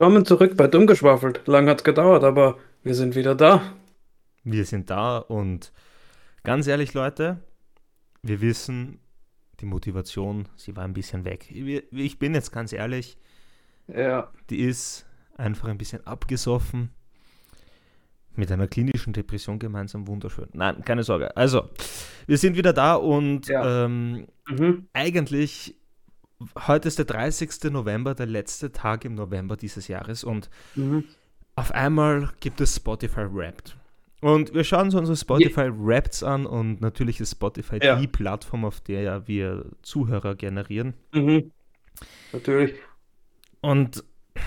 Willkommen zurück bei Dummgeschwafelt. Lang hat's gedauert, aber wir sind wieder da. Wir sind da und ganz ehrlich, Leute, wir wissen, die Motivation, sie war ein bisschen weg. Ich bin jetzt ganz ehrlich, ja. die ist einfach ein bisschen abgesoffen. Mit einer klinischen Depression gemeinsam wunderschön. Nein, keine Sorge. Also, wir sind wieder da und ja. ähm, mhm. eigentlich heute ist der 30. November, der letzte Tag im November dieses Jahres und mhm. auf einmal gibt es Spotify Wrapped. Und wir schauen uns unsere Spotify Wraps an und natürlich ist Spotify ja. die Plattform, auf der ja wir Zuhörer generieren. Mhm. Natürlich. Und,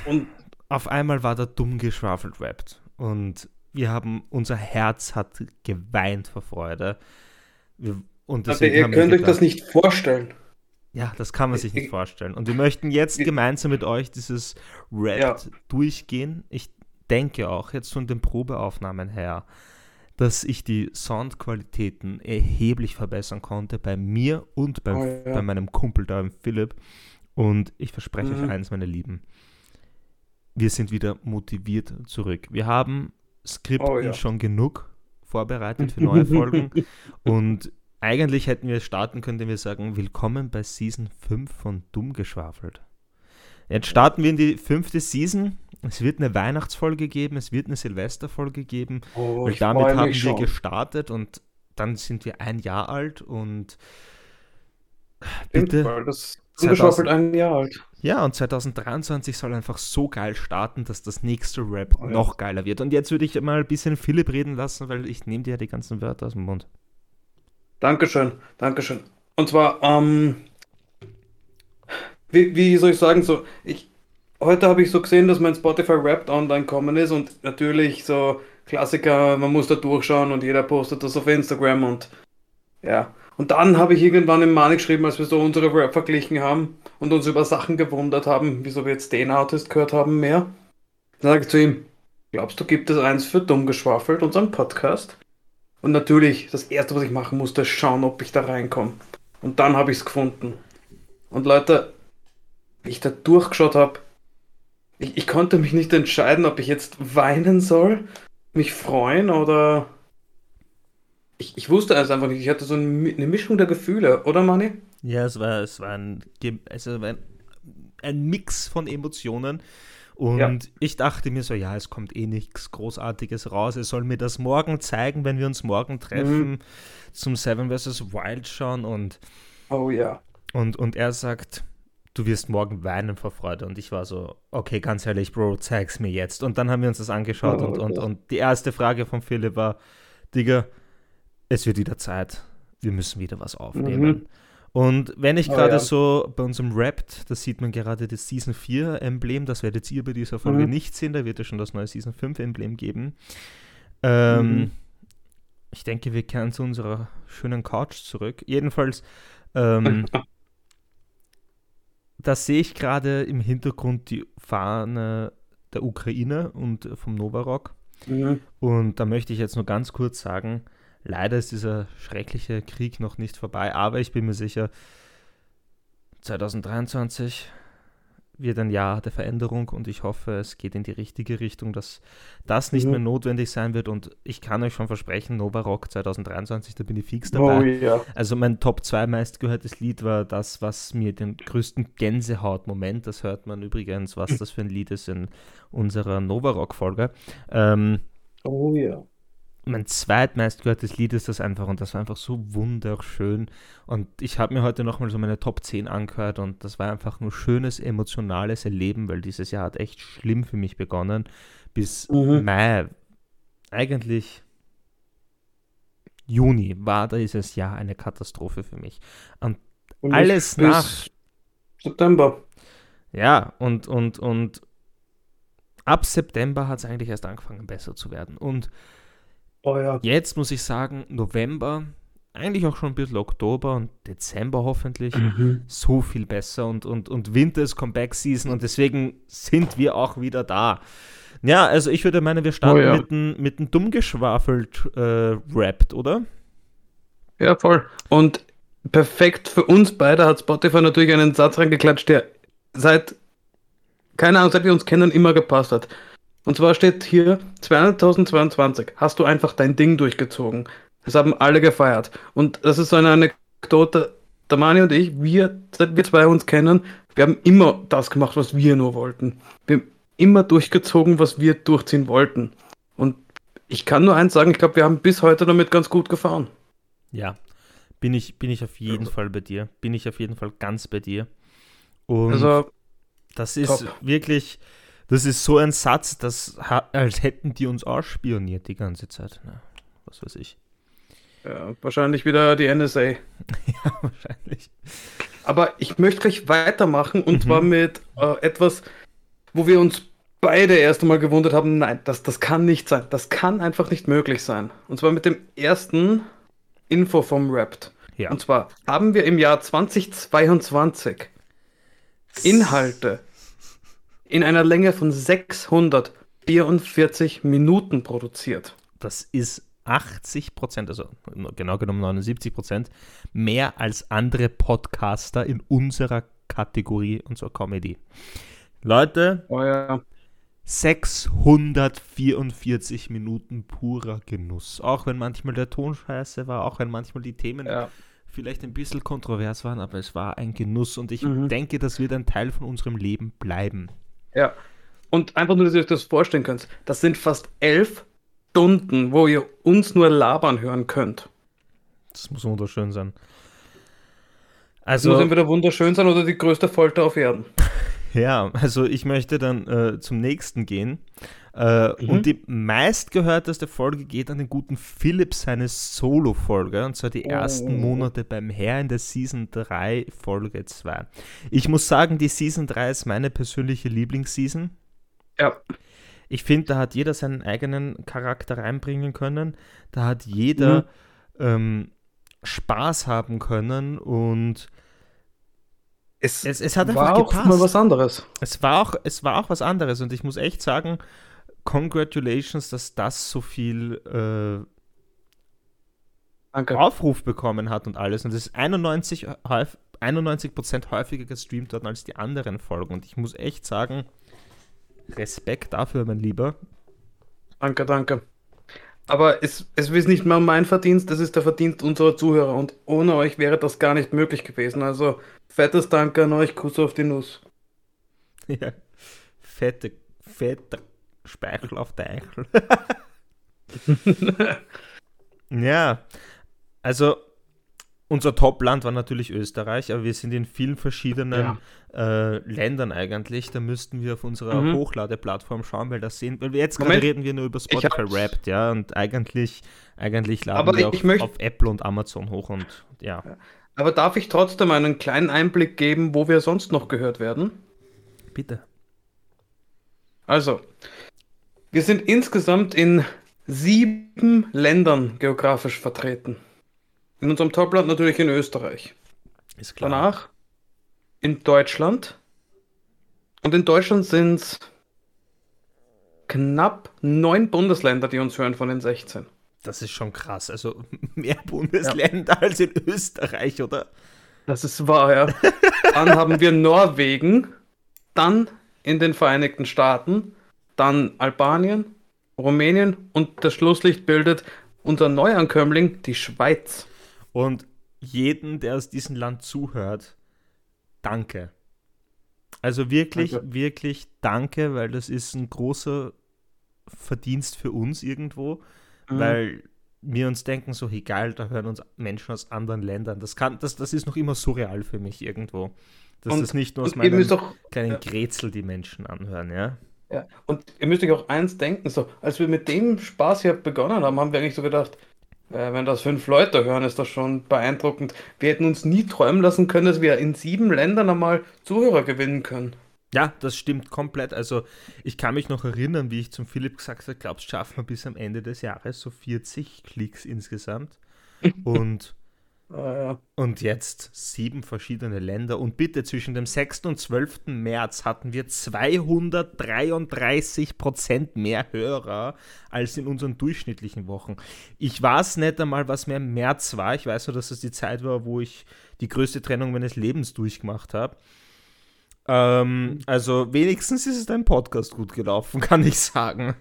und auf einmal war da dumm geschwafelt Wrapped. Und wir haben, unser Herz hat geweint vor Freude. Wir, und Aber ihr könnt euch das nicht vorstellen. Ja, das kann man sich nicht vorstellen. Und wir möchten jetzt gemeinsam mit euch dieses Rap ja. durchgehen. Ich denke auch jetzt von den Probeaufnahmen her, dass ich die Soundqualitäten erheblich verbessern konnte bei mir und beim, oh, ja. bei meinem Kumpel da, Philipp. Und ich verspreche mhm. euch eins, meine Lieben. Wir sind wieder motiviert zurück. Wir haben Skripten oh, ja. schon genug vorbereitet für neue Folgen. und eigentlich hätten wir starten können, indem wir sagen, willkommen bei Season 5 von Dumm geschwafelt. Jetzt starten wir in die fünfte Season. Es wird eine Weihnachtsfolge geben, es wird eine Silvesterfolge geben. Oh, weil damit haben wir schon. gestartet und dann sind wir ein Jahr alt und bitte. Stimmt, das ungeschaufelt ein Jahr alt. Ja, und 2023 soll einfach so geil starten, dass das nächste Rap oh, ja. noch geiler wird. Und jetzt würde ich mal ein bisschen Philipp reden lassen, weil ich nehme dir ja die ganzen Wörter aus dem Mund. Dankeschön, Dankeschön. Und zwar, ähm, wie, wie soll ich sagen, so, ich, heute habe ich so gesehen, dass mein Spotify Wrapped online kommen ist und natürlich so Klassiker, man muss da durchschauen und jeder postet das auf Instagram und ja. Und dann habe ich irgendwann im Manik geschrieben, als wir so unsere Rap verglichen haben und uns über Sachen gewundert haben, wieso wir jetzt den Artist gehört haben mehr. Dann sage ich zu ihm, glaubst du, gibt es eins für dumm geschwafelt, unseren Podcast? Und natürlich, das erste, was ich machen musste, ist schauen, ob ich da reinkomme. Und dann habe ich es gefunden. Und Leute, wie ich da durchgeschaut habe, ich, ich konnte mich nicht entscheiden, ob ich jetzt weinen soll, mich freuen oder. Ich, ich wusste es einfach nicht. Ich hatte so eine Mischung der Gefühle, oder Manni? Ja, es war, es war ein, also ein, ein Mix von Emotionen. Und ja. ich dachte mir so, ja, es kommt eh nichts Großartiges raus. Er soll mir das morgen zeigen, wenn wir uns morgen treffen mhm. zum Seven vs. Wild schauen. Und, oh ja. Und, und er sagt, du wirst morgen weinen vor Freude. Und ich war so, okay, ganz ehrlich, Bro, zeig's mir jetzt. Und dann haben wir uns das angeschaut. Oh, und, und, und die erste Frage von Philipp war, Digga, es wird wieder Zeit. Wir müssen wieder was aufnehmen. Mhm. Und wenn ich oh, gerade ja. so bei unserem Rapt, da sieht man gerade das Season 4 Emblem, das werdet ihr bei dieser Folge mhm. nicht sehen, da wird es schon das neue Season 5 Emblem geben. Ähm, mhm. Ich denke, wir kehren zu unserer schönen Couch zurück. Jedenfalls, ähm, da sehe ich gerade im Hintergrund die Fahne der Ukraine und vom Novarock. Mhm. Und da möchte ich jetzt nur ganz kurz sagen, Leider ist dieser schreckliche Krieg noch nicht vorbei, aber ich bin mir sicher, 2023 wird ein Jahr der Veränderung und ich hoffe, es geht in die richtige Richtung, dass das nicht mhm. mehr notwendig sein wird und ich kann euch schon versprechen, Nova Rock 2023, da bin ich fix dabei. Oh, ja. Also mein Top 2 meistgehörtes Lied war das, was mir den größten Gänsehaut-Moment, das hört man übrigens, was das für ein Lied ist in unserer Nova Rock-Folge. Ähm, oh ja mein zweitmeistgehörtes Lied ist das einfach und das war einfach so wunderschön. Und ich habe mir heute nochmal so meine Top 10 angehört und das war einfach nur schönes, emotionales Erleben, weil dieses Jahr hat echt schlimm für mich begonnen. Bis mhm. Mai, eigentlich Juni war dieses Jahr eine Katastrophe für mich. Und, und alles nach September. Ja, und, und, und ab September hat es eigentlich erst angefangen, besser zu werden. Und Oh ja. Jetzt muss ich sagen, November, eigentlich auch schon ein bisschen Oktober und Dezember hoffentlich, mhm. so viel besser und, und, und Winter ist Comeback Season und deswegen sind wir auch wieder da. Ja, also ich würde meinen, wir starten oh ja. mit einem mit ein dumm geschwafelt äh, Rapped, oder? Ja, voll. Und perfekt für uns beide hat Spotify natürlich einen Satz reingeklatscht, der seit keine Ahnung, seit wir uns kennen, immer gepasst hat. Und zwar steht hier 2022, hast du einfach dein Ding durchgezogen. Das haben alle gefeiert. Und das ist so eine Anekdote, der Mani und ich, wir, seit wir zwei uns kennen, wir haben immer das gemacht, was wir nur wollten. Wir haben immer durchgezogen, was wir durchziehen wollten. Und ich kann nur eins sagen, ich glaube, wir haben bis heute damit ganz gut gefahren. Ja, bin ich, bin ich auf jeden Fall bei dir. Bin ich auf jeden Fall ganz bei dir. Und also, das ist top. wirklich, das ist so ein Satz, das als hätten die uns ausspioniert die ganze Zeit. Na, was weiß ich. Ja, wahrscheinlich wieder die NSA. ja, wahrscheinlich. Aber ich möchte gleich weitermachen und mhm. zwar mit äh, etwas, wo wir uns beide erst einmal gewundert haben, nein, das, das kann nicht sein. Das kann einfach nicht möglich sein. Und zwar mit dem ersten Info vom Rapt. Ja. Und zwar haben wir im Jahr 2022 Inhalte in einer Länge von 644 Minuten produziert. Das ist 80 Prozent, also genau genommen 79 Prozent, mehr als andere Podcaster in unserer Kategorie und zwar Comedy. Leute, oh ja. 644 Minuten purer Genuss. Auch wenn manchmal der Ton scheiße war, auch wenn manchmal die Themen ja. vielleicht ein bisschen kontrovers waren, aber es war ein Genuss und ich mhm. denke, das wird ein Teil von unserem Leben bleiben. Ja. Und einfach nur, dass ihr euch das vorstellen könnt, das sind fast elf Stunden, wo ihr uns nur labern hören könnt. Das muss wunderschön sein. Also, das muss entweder wunderschön sein oder die größte Folter auf Erden. Ja, also ich möchte dann äh, zum nächsten gehen. Äh, mhm. Und die meistgehörteste Folge geht an den guten Philipp, seine Solo-Folge, und zwar die ersten oh. Monate beim Herr in der Season 3, Folge 2. Ich muss sagen, die Season 3 ist meine persönliche Lieblingsseason. Ja. Ich finde, da hat jeder seinen eigenen Charakter reinbringen können. Da hat jeder mhm. ähm, Spaß haben können und es, es, es hat einfach war gepasst. auch mal was anderes. Es war, auch, es war auch was anderes und ich muss echt sagen, congratulations, dass das so viel äh, Aufruf bekommen hat und alles. Und es ist 91, 91 häufiger gestreamt worden als die anderen Folgen. Und ich muss echt sagen, Respekt dafür, mein Lieber. Danke, danke. Aber es, es ist nicht mal mein Verdienst, das ist der Verdienst unserer Zuhörer. Und ohne euch wäre das gar nicht möglich gewesen. Also fettes Danke an euch, Kuss auf die Nuss. Ja, fette, fette Speichel auf der Eichel. ja, also unser Top-Land war natürlich Österreich, aber wir sind in vielen verschiedenen ja. äh, Ländern eigentlich. Da müssten wir auf unserer mhm. Hochladeplattform schauen, weil das sehen, weil wir jetzt gerade reden wir nur über Spotify Wrapped, ja, und eigentlich, eigentlich laden aber wir auch möchte, auf Apple und Amazon hoch und ja. Aber darf ich trotzdem einen kleinen Einblick geben, wo wir sonst noch gehört werden? Bitte. Also, wir sind insgesamt in sieben Ländern geografisch vertreten. In unserem Topland natürlich in Österreich. Ist klar. Danach in Deutschland. Und in Deutschland sind es knapp neun Bundesländer, die uns hören von den 16. Das ist schon krass. Also mehr Bundesländer ja. als in Österreich, oder? Das ist wahr, ja. dann haben wir Norwegen, dann in den Vereinigten Staaten, dann Albanien, Rumänien und das Schlusslicht bildet unser Neuankömmling, die Schweiz. Und jeden, der aus diesem Land zuhört, danke. Also wirklich, danke. wirklich danke, weil das ist ein großer Verdienst für uns irgendwo, mhm. weil wir uns denken, so egal, da hören uns Menschen aus anderen Ländern. Das, kann, das, das ist noch immer surreal für mich irgendwo. Dass und, das nicht nur aus meinem auch, kleinen ja. Grätsel die Menschen anhören, ja. Ja, und ihr müsst euch auch eins denken, so, als wir mit dem Spaß hier begonnen haben, haben wir eigentlich so gedacht, äh, wenn das fünf Leute hören, ist das schon beeindruckend. Wir hätten uns nie träumen lassen können, dass wir in sieben Ländern einmal Zuhörer gewinnen können. Ja, das stimmt komplett. Also ich kann mich noch erinnern, wie ich zum Philipp gesagt habe, glaubst du, schaffen wir bis am Ende des Jahres so 40 Klicks insgesamt. Und Ah, ja. Und jetzt sieben verschiedene Länder. Und bitte zwischen dem 6. und 12. März hatten wir 233 Prozent mehr Hörer als in unseren durchschnittlichen Wochen. Ich weiß nicht einmal, was mehr im März war. Ich weiß nur, dass es die Zeit war, wo ich die größte Trennung meines Lebens durchgemacht habe. Ähm, also wenigstens ist es dein Podcast gut gelaufen, kann ich sagen.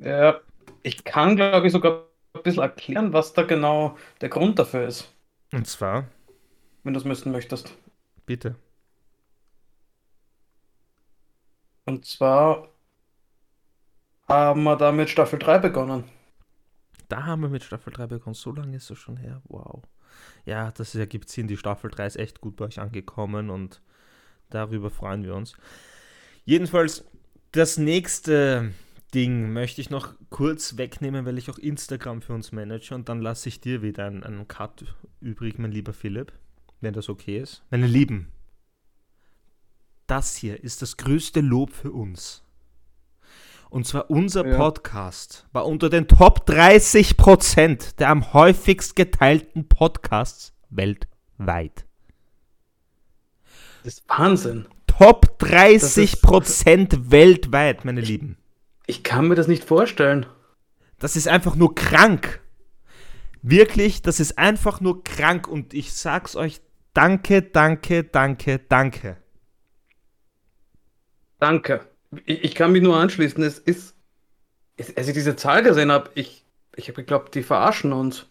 Ja, ich kann, glaube ich, sogar ein bisschen erklären, was da genau der Grund dafür ist. Und zwar? Wenn du es müssen möchtest. Bitte. Und zwar haben wir da mit Staffel 3 begonnen. Da haben wir mit Staffel 3 begonnen. So lange ist es schon her. Wow. Ja, das ergibt Sinn. Die Staffel 3 ist echt gut bei euch angekommen und darüber freuen wir uns. Jedenfalls, das nächste Ding möchte ich noch kurz wegnehmen, weil ich auch Instagram für uns manage und dann lasse ich dir wieder einen, einen Cut übrig, mein lieber Philipp, wenn das okay ist. Meine Lieben, das hier ist das größte Lob für uns. Und zwar unser ja. Podcast war unter den Top 30 Prozent der am häufigst geteilten Podcasts weltweit. Das ist Wahnsinn. Top 30 Prozent weltweit, meine Lieben. Ich kann mir das nicht vorstellen. Das ist einfach nur krank. Wirklich, das ist einfach nur krank und ich sag's euch, danke, danke, danke, danke. Danke. Ich, ich kann mich nur anschließen. Es ist, als ich diese Zahl gesehen habe, ich, ich habe geglaubt, die verarschen uns.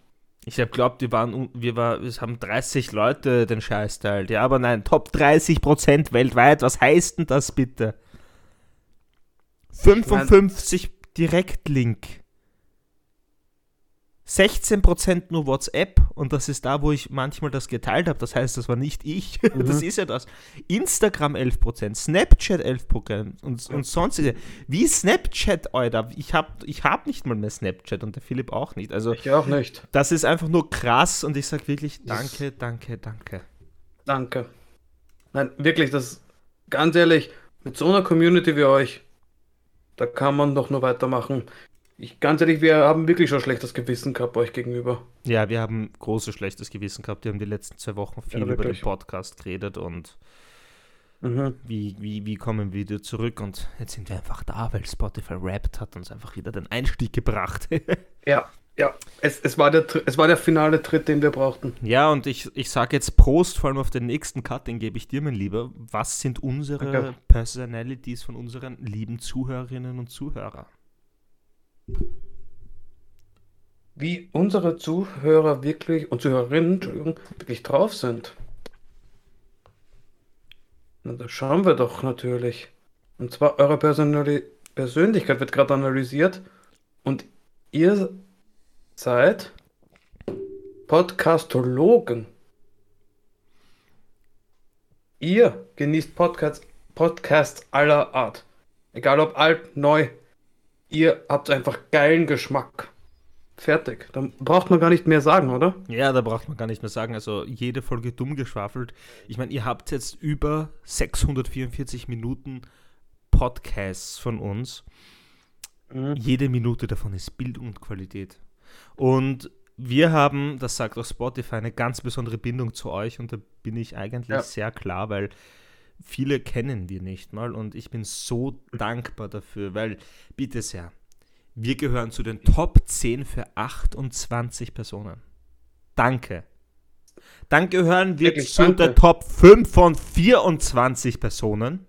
Ich habe geglaubt, wir waren, wir war, es haben 30 Leute den Scheiß teilt. Ja, aber nein, Top 30 Prozent weltweit. Was heißt denn das bitte? 55 Direktlink. 16% nur WhatsApp und das ist da, wo ich manchmal das geteilt habe. Das heißt, das war nicht ich. Mhm. Das ist ja das. Instagram 11%, Snapchat 11% und, und sonstige. Wie Snapchat, Alter. Ich habe ich hab nicht mal mehr Snapchat und der Philipp auch nicht. Also, ich auch nicht. Das ist einfach nur krass und ich sage wirklich danke, danke, danke. Danke. Nein, wirklich, das ganz ehrlich, mit so einer Community wie euch, da kann man doch nur weitermachen. Ich, ganz ehrlich, wir haben wirklich schon schlechtes Gewissen gehabt euch gegenüber. Ja, wir haben großes schlechtes Gewissen gehabt. Wir haben die letzten zwei Wochen viel ja, über den Podcast geredet und mhm. wie, wie, wie kommen wir wieder zurück. Und jetzt sind wir einfach da, weil Spotify Rapped hat uns einfach wieder den Einstieg gebracht. ja, ja, es, es, war der, es war der finale Tritt, den wir brauchten. Ja, und ich, ich sage jetzt Prost, vor allem auf den nächsten Cut, den gebe ich dir, mein Lieber. Was sind unsere okay. Personalities von unseren lieben Zuhörerinnen und Zuhörern? Wie unsere Zuhörer wirklich und Zuhörerinnen Entschuldigung, wirklich drauf sind. Na, das schauen wir doch natürlich. Und zwar eure Personali Persönlichkeit wird gerade analysiert und ihr seid Podcastologen. Ihr genießt Podcasts, Podcasts aller Art. Egal ob alt, neu, ihr habt einfach geilen Geschmack. Fertig. Da braucht man gar nicht mehr sagen, oder? Ja, da braucht man gar nicht mehr sagen. Also jede Folge dumm geschwafelt. Ich meine, ihr habt jetzt über 644 Minuten Podcasts von uns. Mhm. Jede Minute davon ist Bildung und Qualität. Und wir haben, das sagt auch Spotify, eine ganz besondere Bindung zu euch und da bin ich eigentlich ja. sehr klar, weil viele kennen wir nicht mal und ich bin so dankbar dafür, weil, bitte sehr, wir gehören zu den Top 10 für 28 Personen. Danke. Dann gehören wir Wirklich, zu danke. der Top 5 von 24 Personen.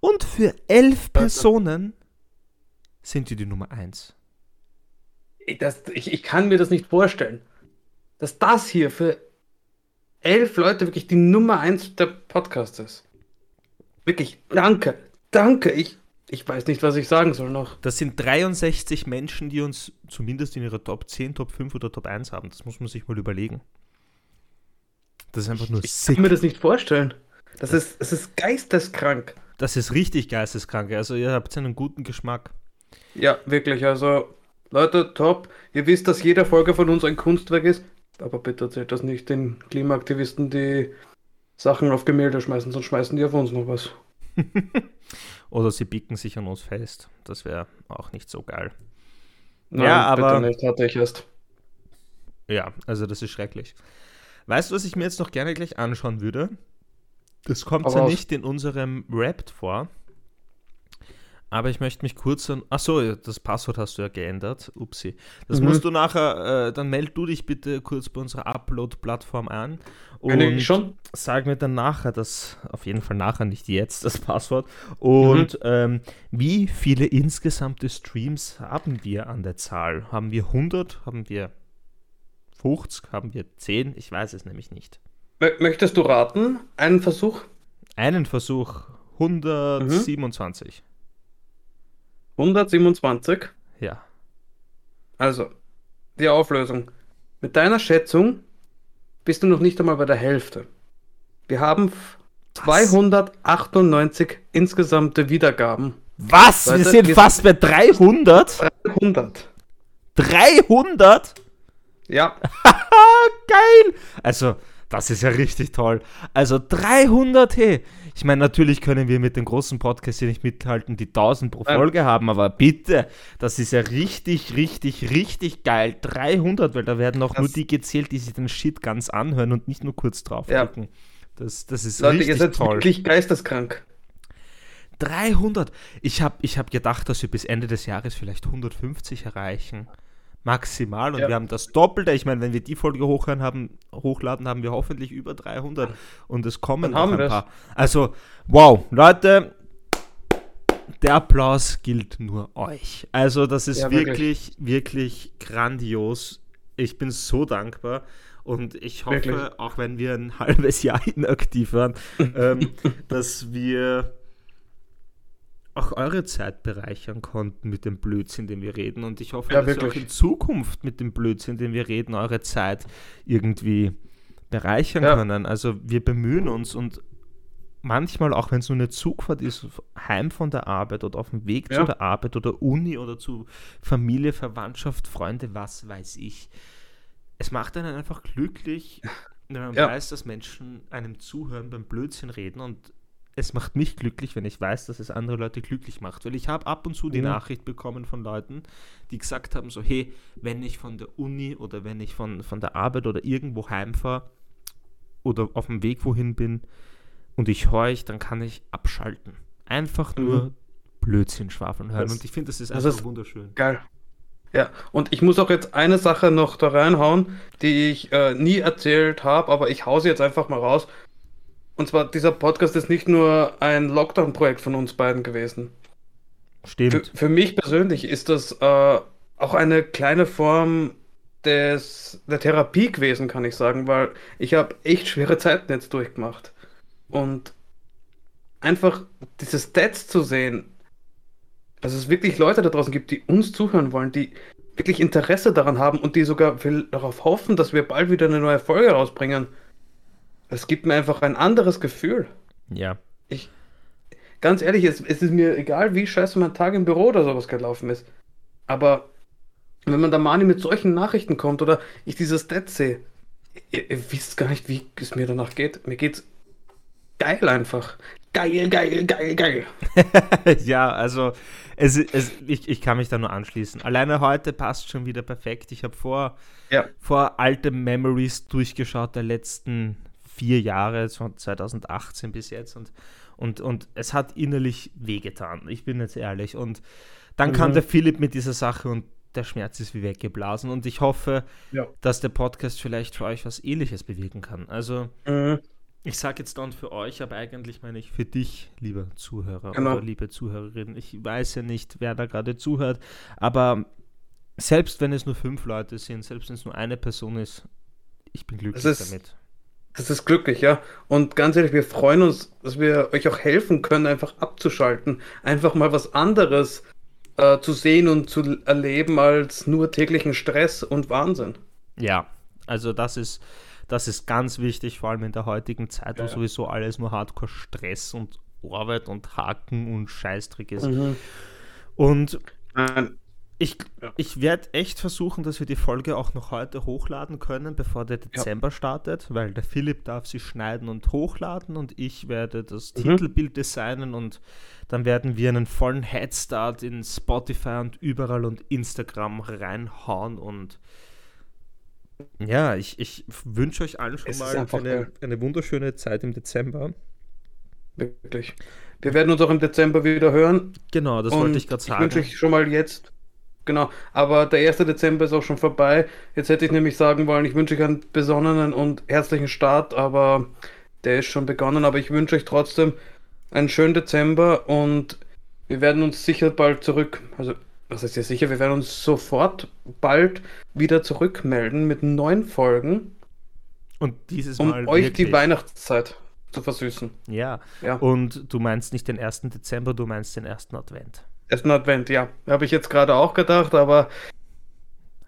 Und für 11 Personen sind wir die Nummer 1. Das, ich, ich kann mir das nicht vorstellen, dass das hier für elf Leute wirklich die Nummer 1 der Podcast ist. Wirklich, danke, danke. Ich, ich weiß nicht, was ich sagen soll noch. Das sind 63 Menschen, die uns zumindest in ihrer Top 10, Top 5 oder Top 1 haben. Das muss man sich mal überlegen. Das ist einfach nur Ich sick. kann mir das nicht vorstellen. Das, das ist, das ist geisteskrank. Das ist richtig geisteskrank. Also ihr habt einen guten Geschmack. Ja, wirklich. Also Leute, top. Ihr wisst, dass jede Folge von uns ein Kunstwerk ist. Aber bitte erzählt das nicht den Klimaaktivisten, die Sachen auf Gemälde schmeißen, sonst schmeißen die auf uns noch was. Oder sie bicken sich an uns fest. Das wäre auch nicht so geil. Nein, ja, aber. Bitte nicht, hatte ich erst. Ja, also das ist schrecklich. Weißt du, was ich mir jetzt noch gerne gleich anschauen würde? Das kommt ja nicht in unserem Rap vor. Aber ich möchte mich kurz an. Achso, das Passwort hast du ja geändert. Upsi. Das mhm. musst du nachher. Äh, dann meld du dich bitte kurz bei unserer Upload-Plattform an. Und schon? sag mir dann nachher das. Auf jeden Fall nachher, nicht jetzt, das Passwort. Und mhm. ähm, wie viele insgesamte Streams haben wir an der Zahl? Haben wir 100? Haben wir 50? Haben wir 10? Ich weiß es nämlich nicht. Möchtest du raten? Einen Versuch? Einen Versuch. 127. Mhm. 127? Ja. Also, die Auflösung. Mit deiner Schätzung bist du noch nicht einmal bei der Hälfte. Wir haben Was? 298 insgesamte Wiedergaben. Was? Leute, wir sind wir fast sind bei 300? 300. 300? Ja. Geil! Also, das ist ja richtig toll. Also 300, hey. Ich meine, natürlich können wir mit den großen Podcasts hier nicht mithalten, die 1000 pro Folge ja. haben, aber bitte, das ist ja richtig, richtig, richtig geil. 300, weil da werden auch das nur die gezählt, die sich den Shit ganz anhören und nicht nur kurz draufklicken. Ja. Das, das ist Leute, richtig ihr seid toll. wirklich geisteskrank. 300. Ich habe ich hab gedacht, dass wir bis Ende des Jahres vielleicht 150 erreichen maximal und ja. wir haben das Doppelte. Ich meine, wenn wir die Folge hochhören haben, hochladen, haben wir hoffentlich über 300 und es kommen noch ein paar. Also, wow, Leute, der Applaus gilt nur euch. Also, das ist ja, wirklich, wirklich, wirklich grandios. Ich bin so dankbar. Und ich hoffe, wirklich? auch wenn wir ein halbes Jahr inaktiv waren, ähm, dass wir auch eure Zeit bereichern konnten mit dem Blödsinn, den wir reden. Und ich hoffe, ja, dass wirklich. ihr auch in Zukunft mit dem Blödsinn, den wir reden, eure Zeit irgendwie bereichern ja. können. Also wir bemühen uns und manchmal, auch wenn es nur eine Zugfahrt ist, heim von der Arbeit oder auf dem Weg ja. zu der Arbeit oder Uni oder zu Familie, Verwandtschaft, Freunde, was weiß ich. Es macht einen einfach glücklich, wenn man weiß, dass Menschen einem zuhören beim Blödsinn reden und es macht mich glücklich, wenn ich weiß, dass es andere Leute glücklich macht. Weil ich habe ab und zu die mhm. Nachricht bekommen von Leuten, die gesagt haben, so, hey, wenn ich von der Uni oder wenn ich von, von der Arbeit oder irgendwo heimfahre oder auf dem Weg wohin bin und ich horch, dann kann ich abschalten. Einfach mhm. nur Blödsinn schwafeln hören. Das, und ich finde, das ist einfach das ist wunderschön. Geil. Ja, und ich muss auch jetzt eine Sache noch da reinhauen, die ich äh, nie erzählt habe, aber ich hause jetzt einfach mal raus. Und zwar, dieser Podcast ist nicht nur ein Lockdown-Projekt von uns beiden gewesen. Stimmt. Für, für mich persönlich ist das äh, auch eine kleine Form des, der Therapie gewesen, kann ich sagen, weil ich habe echt schwere Zeiten jetzt durchgemacht. Und einfach diese Stats zu sehen, dass es wirklich Leute da draußen gibt, die uns zuhören wollen, die wirklich Interesse daran haben und die sogar darauf hoffen, dass wir bald wieder eine neue Folge rausbringen. Es gibt mir einfach ein anderes Gefühl. Ja. Ich, ganz ehrlich, es, es ist mir egal, wie scheiße mein Tag im Büro oder sowas gelaufen ist. Aber wenn man da Mani mit solchen Nachrichten kommt oder ich dieses Stats sehe, ihr, ihr, wisst gar nicht, wie es mir danach geht. Mir geht's geil einfach. Geil, geil, geil, geil. ja, also es, es, ich, ich kann mich da nur anschließen. Alleine heute passt schon wieder perfekt. Ich habe vor, ja. vor alte Memories durchgeschaut der letzten vier Jahre, von 2018 bis jetzt und, und, und es hat innerlich wehgetan, ich bin jetzt ehrlich. Und dann mhm. kam der Philipp mit dieser Sache und der Schmerz ist wie weggeblasen und ich hoffe, ja. dass der Podcast vielleicht für euch was ähnliches bewirken kann. Also mhm. ich sage jetzt dann für euch, aber eigentlich meine ich für dich, lieber Zuhörer genau. oder liebe Zuhörerin. Ich weiß ja nicht, wer da gerade zuhört, aber selbst wenn es nur fünf Leute sind, selbst wenn es nur eine Person ist, ich bin glücklich ist, damit. Das ist glücklich, ja. Und ganz ehrlich, wir freuen uns, dass wir euch auch helfen können, einfach abzuschalten. Einfach mal was anderes äh, zu sehen und zu erleben als nur täglichen Stress und Wahnsinn. Ja, also das ist, das ist ganz wichtig, vor allem in der heutigen Zeit, wo ja. sowieso alles nur Hardcore-Stress und Arbeit und Haken und Scheißtrick ist. Mhm. Und Nein. Ich, ja. ich werde echt versuchen, dass wir die Folge auch noch heute hochladen können, bevor der Dezember ja. startet, weil der Philipp darf sie schneiden und hochladen und ich werde das mhm. Titelbild designen und dann werden wir einen vollen Headstart in Spotify und überall und Instagram reinhauen und ja, ich, ich wünsche euch allen schon es mal eine, eine wunderschöne Zeit im Dezember. Wirklich. Wir werden uns auch im Dezember wieder hören. Genau, das wollte ich gerade sagen. Wünsche ich schon mal jetzt. Genau, aber der 1. Dezember ist auch schon vorbei. Jetzt hätte ich nämlich sagen wollen, ich wünsche euch einen besonnenen und herzlichen Start, aber der ist schon begonnen. Aber ich wünsche euch trotzdem einen schönen Dezember und wir werden uns sicher bald zurück, also was heißt ja sicher, wir werden uns sofort bald wieder zurückmelden mit neuen Folgen. Und dieses um Mal. Um euch die Weihnachtszeit zu versüßen. Ja. ja. Und du meinst nicht den 1. Dezember, du meinst den 1. Advent. 1. Advent, ja. Habe ich jetzt gerade auch gedacht, aber.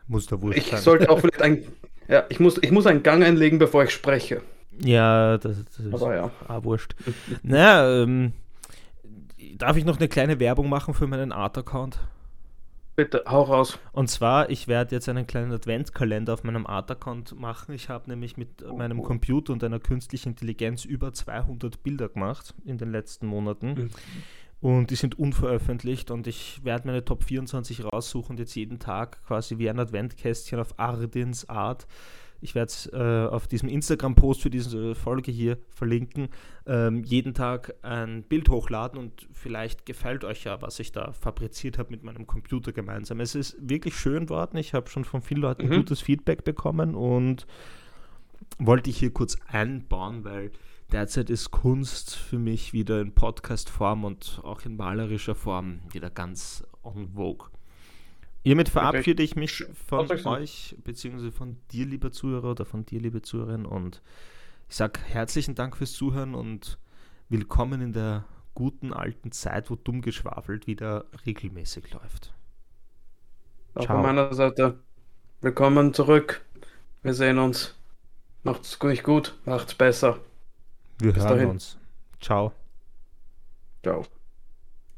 Muss da wohl Ich sein. sollte auch vielleicht ein. Ja, ich muss, ich muss einen Gang einlegen, bevor ich spreche. Ja, das, das aber ja. Ah, wurscht. naja, ähm, darf ich noch eine kleine Werbung machen für meinen Art-Account? Bitte, hau raus. Und zwar, ich werde jetzt einen kleinen Adventkalender auf meinem Art-Account machen. Ich habe nämlich mit meinem Computer und einer künstlichen Intelligenz über 200 Bilder gemacht in den letzten Monaten. Mhm. Und die sind unveröffentlicht und ich werde meine Top 24 raussuchen und jetzt jeden Tag quasi wie ein Adventkästchen auf Ardins Art ich werde es äh, auf diesem Instagram-Post für diese Folge hier verlinken, ähm, jeden Tag ein Bild hochladen und vielleicht gefällt euch ja, was ich da fabriziert habe mit meinem Computer gemeinsam. Es ist wirklich schön worden. Ich habe schon von vielen Leuten mhm. gutes Feedback bekommen und wollte ich hier kurz einbauen, weil derzeit ist Kunst für mich wieder in Podcast-Form und auch in malerischer Form wieder ganz on vogue. Hiermit verabschiede ich mich von euch, beziehungsweise von dir, lieber Zuhörer, oder von dir, liebe Zuhörerin. Und ich sage herzlichen Dank fürs Zuhören und willkommen in der guten alten Zeit, wo dumm geschwafelt wieder regelmäßig läuft. Auch Ciao. von meiner Seite. Willkommen zurück. Wir sehen uns. Macht's nicht gut, macht's besser. Wir Bis hören dahin. uns. Ciao. Ciao.